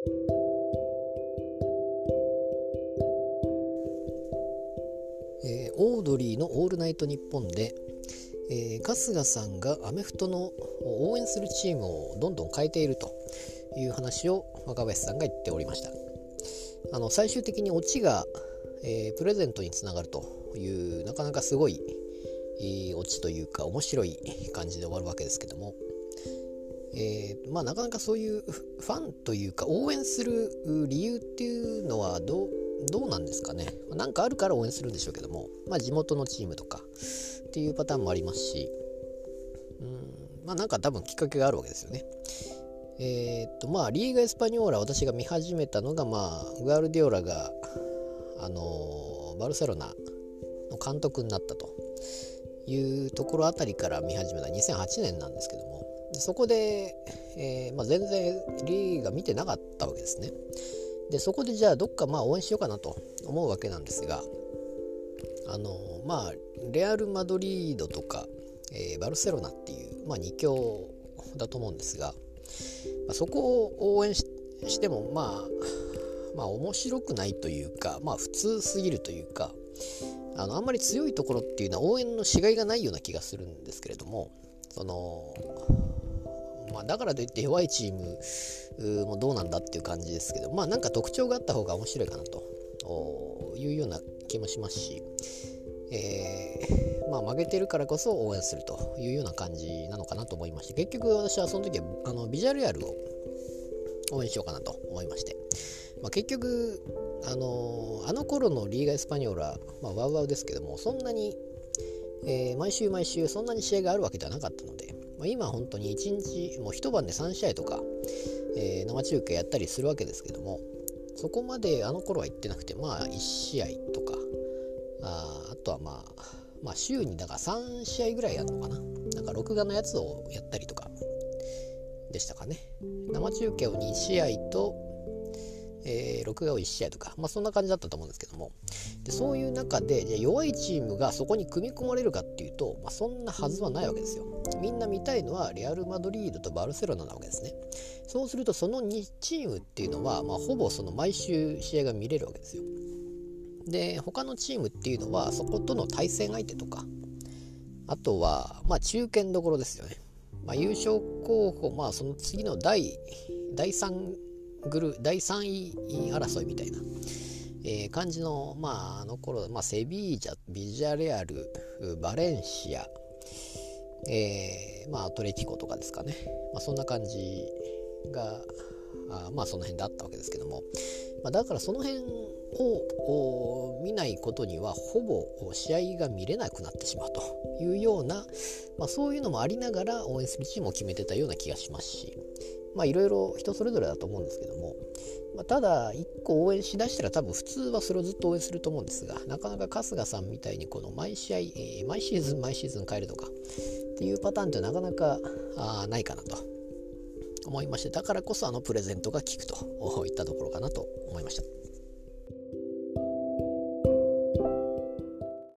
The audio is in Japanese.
えー、オードリーの「オールナイトニッポンで」えー、春日さんがアメフトの応援するチームをどんどん変えているという話を若林さんが言っておりました。あの最終的にオチが、えー、プレゼントにつながるというなかなかすごい、えー、オチというか面白い感じで終わるわけですけども、えー、まあなかなかそういうファンというか応援する理由っていうのはどうどうなんですかね。なんかあるから応援するんでしょうけども、まあ、地元のチームとかっていうパターンもありますし、うん、まあなんか多分きっかけがあるわけですよね。えー、っとまあリーガ・エスパニョーラ私が見始めたのがまあグアルディオラがあのバルセロナの監督になったというところあたりから見始めた2008年なんですけどもそこで、えーまあ、全然リーガ見てなかったわけですね。でそこでじゃあどっかまあ応援しようかなと思うわけなんですがあのまあレアル・マドリードとか、えー、バルセロナっていう、まあ、2強だと思うんですが、まあ、そこを応援してもまあまあ面白くないというかまあ普通すぎるというかあのあんまり強いところっていうのは応援のしがいがないような気がするんですけれどもそのまあ、だからといって弱いチームもどうなんだっていう感じですけどまあなんか特徴があった方が面白いかなというような気もしますし、えー、まあ、負けてるからこそ応援するというような感じなのかなと思いまして結局私はその時はあのビジュアルアルを応援しようかなと思いまして、まあ、結局あのあの頃のリーガ・エスパニョーラ、まあ、ワウワウですけどもそんなに、えー、毎週毎週そんなに試合があるわけではなかったのでまあ、今本当に1日もう一晩で3試合とか、えー、生中継やったりするわけですけどもそこまであの頃は行ってなくてまあ1試合とかああとはまあまあ週にだから3試合ぐらいやるのかな。なんか録画のやつをやったりとかでしたかね。生中継を2試合とえ、録画を1試合とか、まあ、そんな感じだったと思うんですけども。でそういう中でじゃ弱いチームがそこに組み込まれるかっていうと、まあ、そんなはずはないわけですよ。みんな見たいのはレアル・マドリードとバルセロナなわけですね。そうするとその2チームっていうのは、まあ、ほぼその毎週試合が見れるわけですよ。で他のチームっていうのはそことの対戦相手とかあとはまあ中堅どころですよね、まあ、優勝候補まあその次の第第3グル第3位争いみたいな、えー、感じの、まあ、あの頃、まあ、セビージャ、ビジャレアル、バレンシア、えー、まあ、アトレティコとかですかね。まあ、そんな感じが、あまあ、その辺であったわけですけども、まあ、だからその辺を見ないことにはほぼ試合が見れなくなってしまうというような、まあ、そういうのもありながら応援するチームを決めてたような気がしますし、まあいろいろ人それぞれだと思うんですけども、まあ、ただ一個応援しだしたら多分普通はそれをずっと応援すると思うんですがなかなか春日さんみたいにこの毎試合、えー、毎シーズン毎シーズン変えるとかっていうパターンってなかなかあないかなと思いましてだからこそあのプレゼントが効くといったところかなと思いました。